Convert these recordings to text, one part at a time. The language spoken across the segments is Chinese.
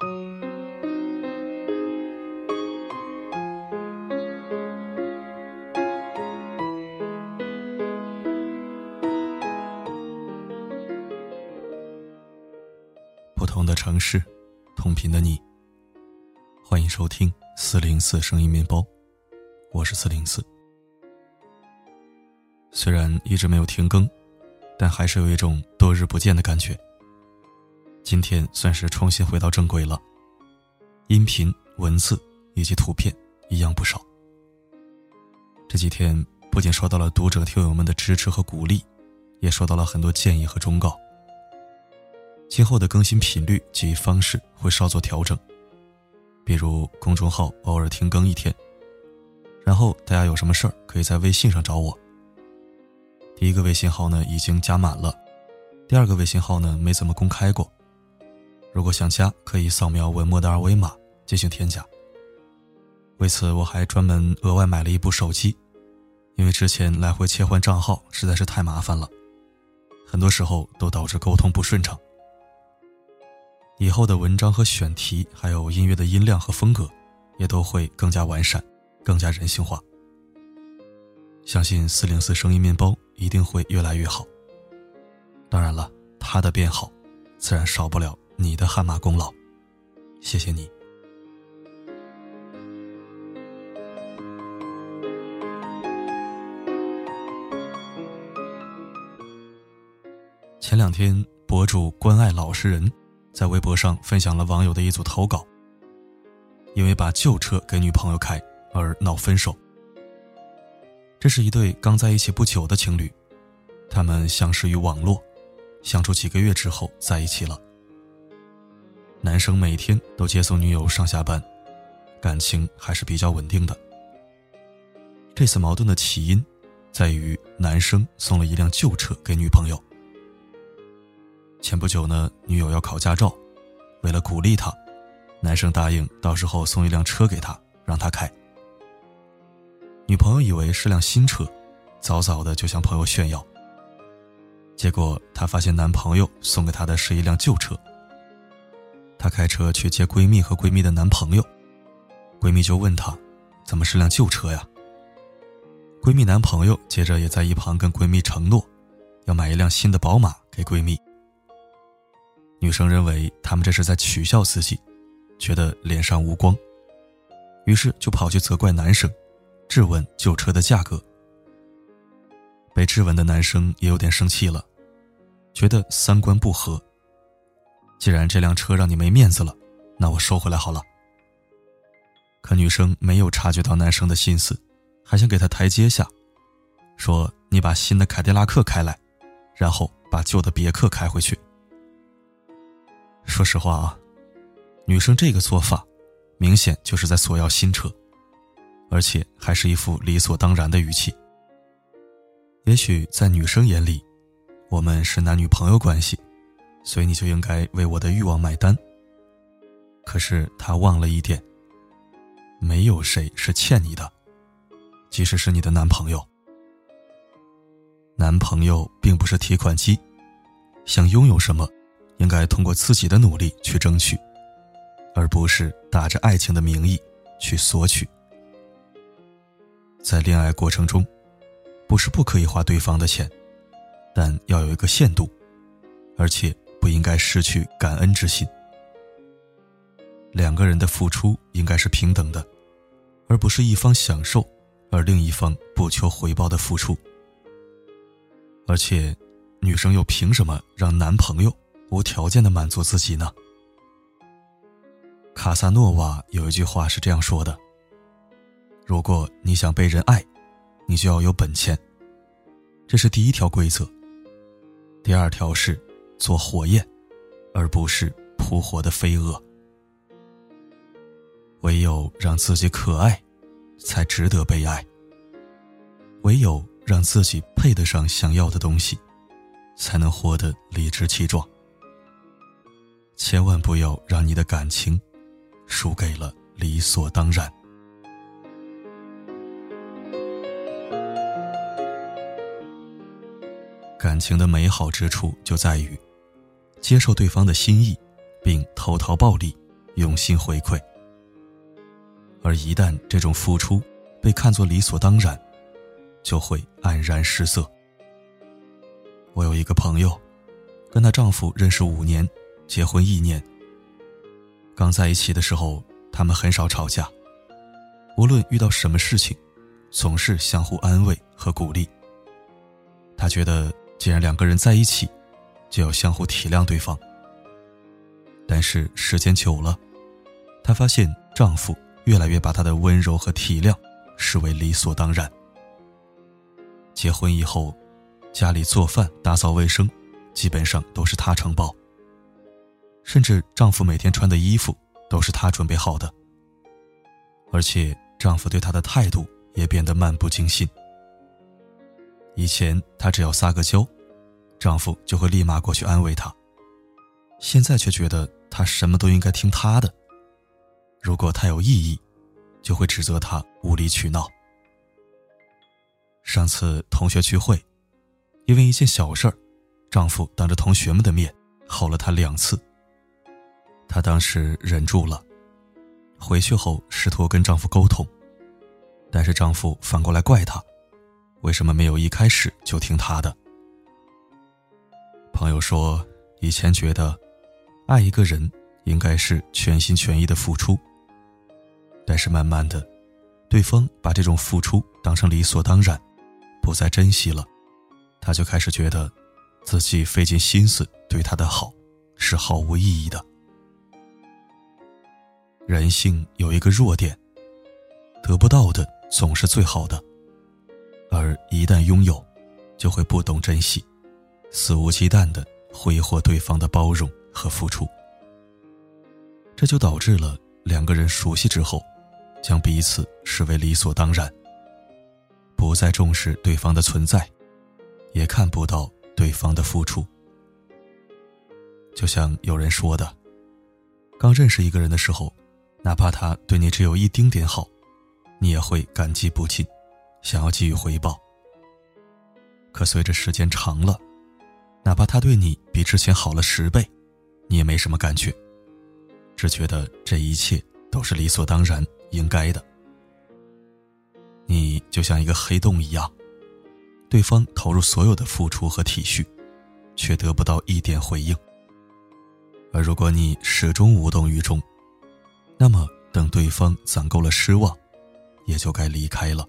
不同的城市，同频的你。欢迎收听四零四声音面包，我是四零四。虽然一直没有停更，但还是有一种多日不见的感觉。今天算是重新回到正轨了，音频、文字以及图片一样不少。这几天不仅收到了读者听友们的支持和鼓励，也收到了很多建议和忠告。今后的更新频率及方式会稍作调整，比如公众号偶尔停更一天，然后大家有什么事儿可以在微信上找我。第一个微信号呢已经加满了，第二个微信号呢没怎么公开过。如果想加，可以扫描文末的二维码进行添加。为此，我还专门额外买了一部手机，因为之前来回切换账号实在是太麻烦了，很多时候都导致沟通不顺畅。以后的文章和选题，还有音乐的音量和风格，也都会更加完善，更加人性化。相信四零四声音面包一定会越来越好。当然了，它的变好，自然少不了你的汗马功劳。谢谢你。前两天，博主关爱老实人，在微博上分享了网友的一组投稿。因为把旧车给女朋友开而闹分手。这是一对刚在一起不久的情侣，他们相识于网络，相处几个月之后在一起了。男生每天都接送女友上下班，感情还是比较稳定的。这次矛盾的起因，在于男生送了一辆旧车给女朋友。前不久呢，女友要考驾照，为了鼓励她，男生答应到时候送一辆车给她，让她开。女朋友以为是辆新车，早早的就向朋友炫耀。结果她发现男朋友送给她的是一辆旧车。她开车去接闺蜜和闺蜜的男朋友，闺蜜就问她：“怎么是辆旧车呀？”闺蜜男朋友接着也在一旁跟闺蜜承诺，要买一辆新的宝马给闺蜜。女生认为他们这是在取笑自己，觉得脸上无光，于是就跑去责怪男生。质问旧车的价格，被质问的男生也有点生气了，觉得三观不合。既然这辆车让你没面子了，那我收回来好了。可女生没有察觉到男生的心思，还想给他台阶下，说：“你把新的凯迪拉克开来，然后把旧的别克开回去。”说实话啊，女生这个做法，明显就是在索要新车。而且还是一副理所当然的语气。也许在女生眼里，我们是男女朋友关系，所以你就应该为我的欲望买单。可是他忘了一点：没有谁是欠你的，即使是你的男朋友。男朋友并不是提款机，想拥有什么，应该通过自己的努力去争取，而不是打着爱情的名义去索取。在恋爱过程中，不是不可以花对方的钱，但要有一个限度，而且不应该失去感恩之心。两个人的付出应该是平等的，而不是一方享受，而另一方不求回报的付出。而且，女生又凭什么让男朋友无条件的满足自己呢？卡萨诺瓦有一句话是这样说的。如果你想被人爱，你就要有本钱。这是第一条规则。第二条是做火焰，而不是扑火的飞蛾。唯有让自己可爱，才值得被爱。唯有让自己配得上想要的东西，才能活得理直气壮。千万不要让你的感情输给了理所当然。感情的美好之处就在于，接受对方的心意，并投桃报李，用心回馈。而一旦这种付出被看作理所当然，就会黯然失色。我有一个朋友，跟她丈夫认识五年，结婚一年。刚在一起的时候，他们很少吵架，无论遇到什么事情，总是相互安慰和鼓励。她觉得，既然两个人在一起，就要相互体谅对方。但是时间久了，她发现丈夫越来越把她的温柔和体谅视为理所当然。结婚以后，家里做饭、打扫卫生，基本上都是她承包。甚至丈夫每天穿的衣服都是她准备好的。而且丈夫对她的态度也变得漫不经心。以前她只要撒个娇，丈夫就会立马过去安慰她。现在却觉得她什么都应该听他的。如果她有异议，就会指责她无理取闹。上次同学聚会，因为一件小事儿，丈夫当着同学们的面吼了她两次。她当时忍住了，回去后试图跟丈夫沟通，但是丈夫反过来怪她。为什么没有一开始就听他的？朋友说，以前觉得，爱一个人应该是全心全意的付出。但是慢慢的，对方把这种付出当成理所当然，不再珍惜了，他就开始觉得，自己费尽心思对他的好，是毫无意义的。人性有一个弱点，得不到的总是最好的。而一旦拥有，就会不懂珍惜，肆无忌惮的挥霍对方的包容和付出。这就导致了两个人熟悉之后，将彼此视为理所当然，不再重视对方的存在，也看不到对方的付出。就像有人说的，刚认识一个人的时候，哪怕他对你只有一丁点好，你也会感激不尽。想要给予回报，可随着时间长了，哪怕他对你比之前好了十倍，你也没什么感觉，只觉得这一切都是理所当然、应该的。你就像一个黑洞一样，对方投入所有的付出和体恤，却得不到一点回应。而如果你始终无动于衷，那么等对方攒够了失望，也就该离开了。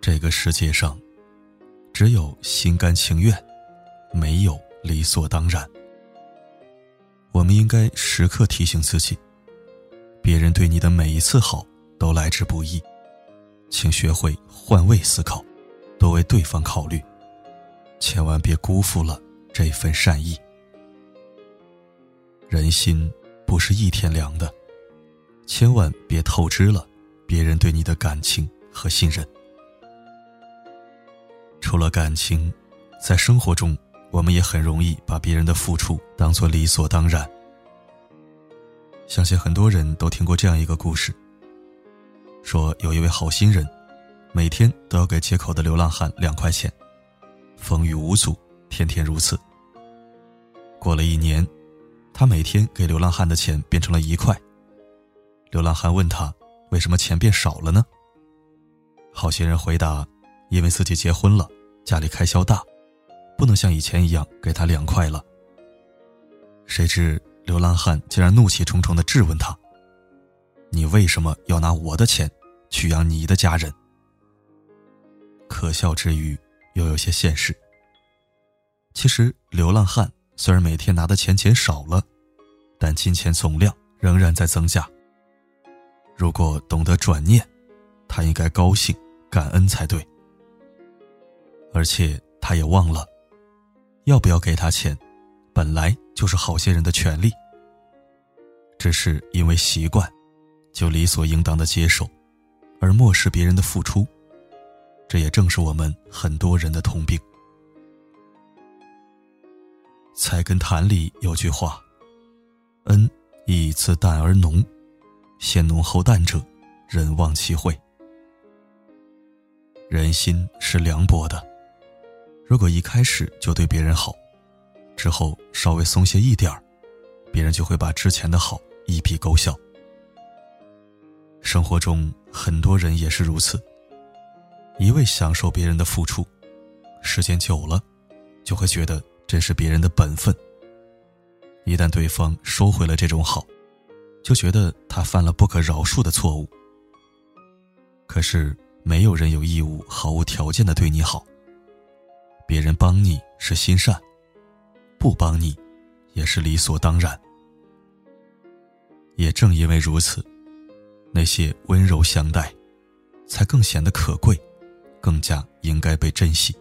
这个世界上，只有心甘情愿，没有理所当然。我们应该时刻提醒自己，别人对你的每一次好都来之不易，请学会换位思考，多为对方考虑，千万别辜负了这份善意。人心不是一天凉的，千万别透支了别人对你的感情和信任。除了感情，在生活中，我们也很容易把别人的付出当作理所当然。相信很多人都听过这样一个故事：说有一位好心人，每天都要给街口的流浪汉两块钱，风雨无阻，天天如此。过了一年，他每天给流浪汉的钱变成了一块。流浪汉问他：“为什么钱变少了呢？”好心人回答：“因为自己结婚了。”家里开销大，不能像以前一样给他两块了。谁知流浪汉竟然怒气冲冲地质问他：“你为什么要拿我的钱去养你的家人？”可笑之余，又有些现实。其实，流浪汉虽然每天拿的钱钱少了，但金钱总量仍然在增加。如果懂得转念，他应该高兴、感恩才对。而且他也忘了，要不要给他钱，本来就是好些人的权利。只是因为习惯，就理所应当的接受，而漠视别人的付出。这也正是我们很多人的通病。《菜根谭》里有句话：“恩义自淡而浓，先浓后淡者，人忘其惠。”人心是凉薄的。如果一开始就对别人好，之后稍微松懈一点儿，别人就会把之前的好一笔勾销。生活中很多人也是如此，一味享受别人的付出，时间久了，就会觉得这是别人的本分。一旦对方收回了这种好，就觉得他犯了不可饶恕的错误。可是没有人有义务毫无条件的对你好。别人帮你是心善，不帮你，也是理所当然。也正因为如此，那些温柔相待，才更显得可贵，更加应该被珍惜。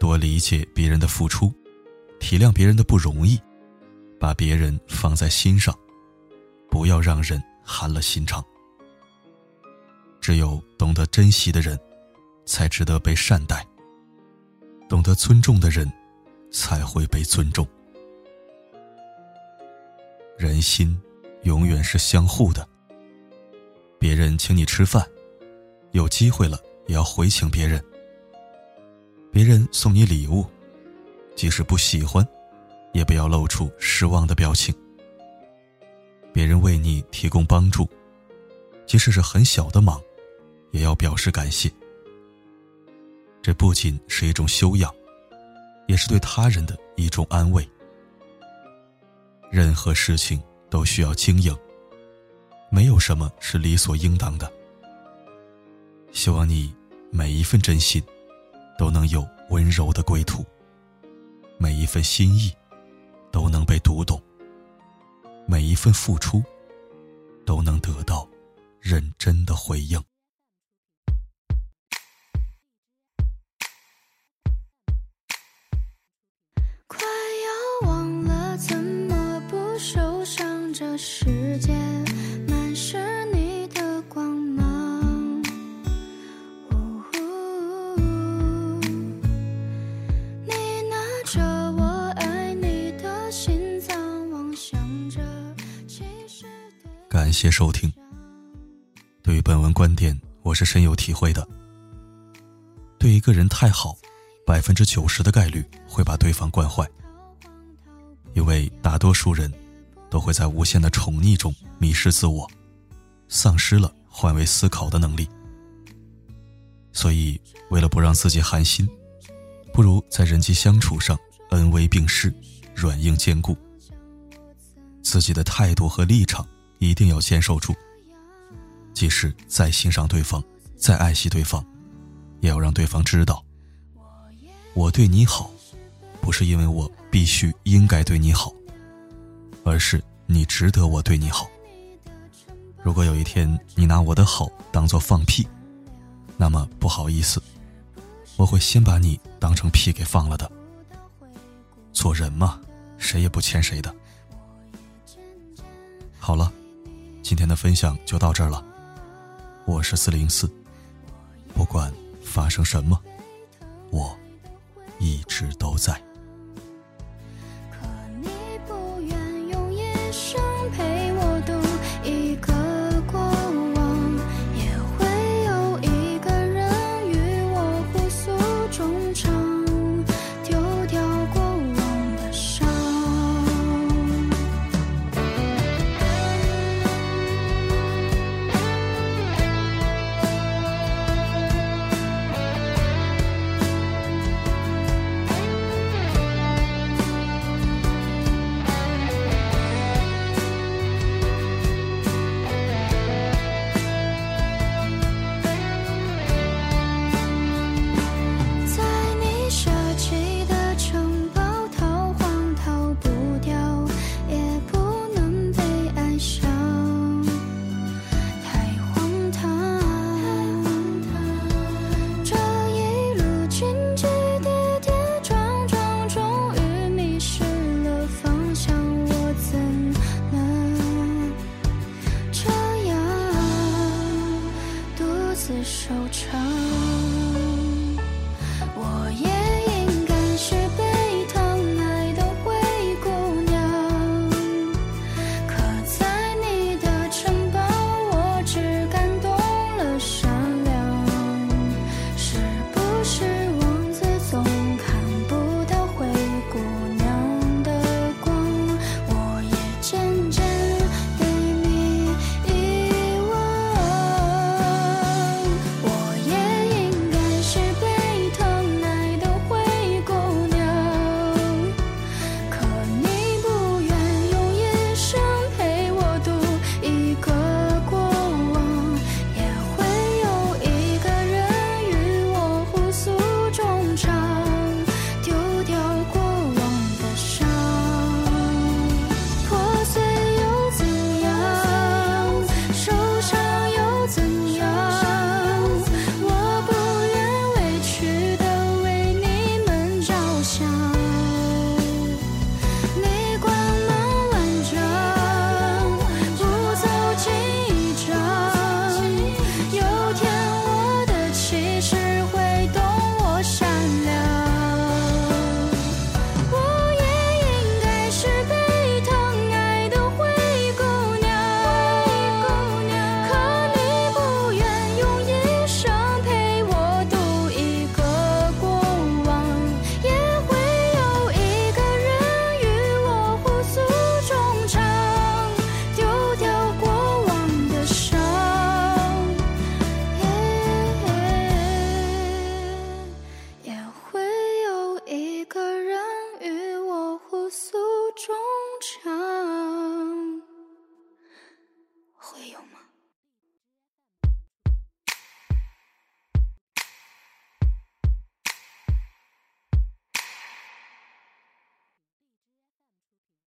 多理解别人的付出，体谅别人的不容易，把别人放在心上，不要让人寒了心肠。只有懂得珍惜的人，才值得被善待。懂得尊重的人，才会被尊重。人心永远是相互的。别人请你吃饭，有机会了也要回请别人。别人送你礼物，即使不喜欢，也不要露出失望的表情。别人为你提供帮助，即使是很小的忙，也要表示感谢。这不仅是一种修养，也是对他人的一种安慰。任何事情都需要经营，没有什么是理所应当的。希望你每一份真心，都能有温柔的归途；每一份心意，都能被读懂；每一份付出，都能得到认真的回应。感谢收听。对于本文观点，我是深有体会的。对一个人太好，百分之九十的概率会把对方惯坏。因为大多数人都会在无限的宠溺中迷失自我，丧失了换位思考的能力。所以，为了不让自己寒心，不如在人际相处上恩威并施，软硬兼顾。自己的态度和立场。一定要坚守住。即使再欣赏对方，再爱惜对方，也要让对方知道，我对你好，不是因为我必须应该对你好，而是你值得我对你好。如果有一天你拿我的好当做放屁，那么不好意思，我会先把你当成屁给放了的。做人嘛，谁也不欠谁的。好了。今天的分享就到这儿了，我是四零四，不管发生什么，我一直都在。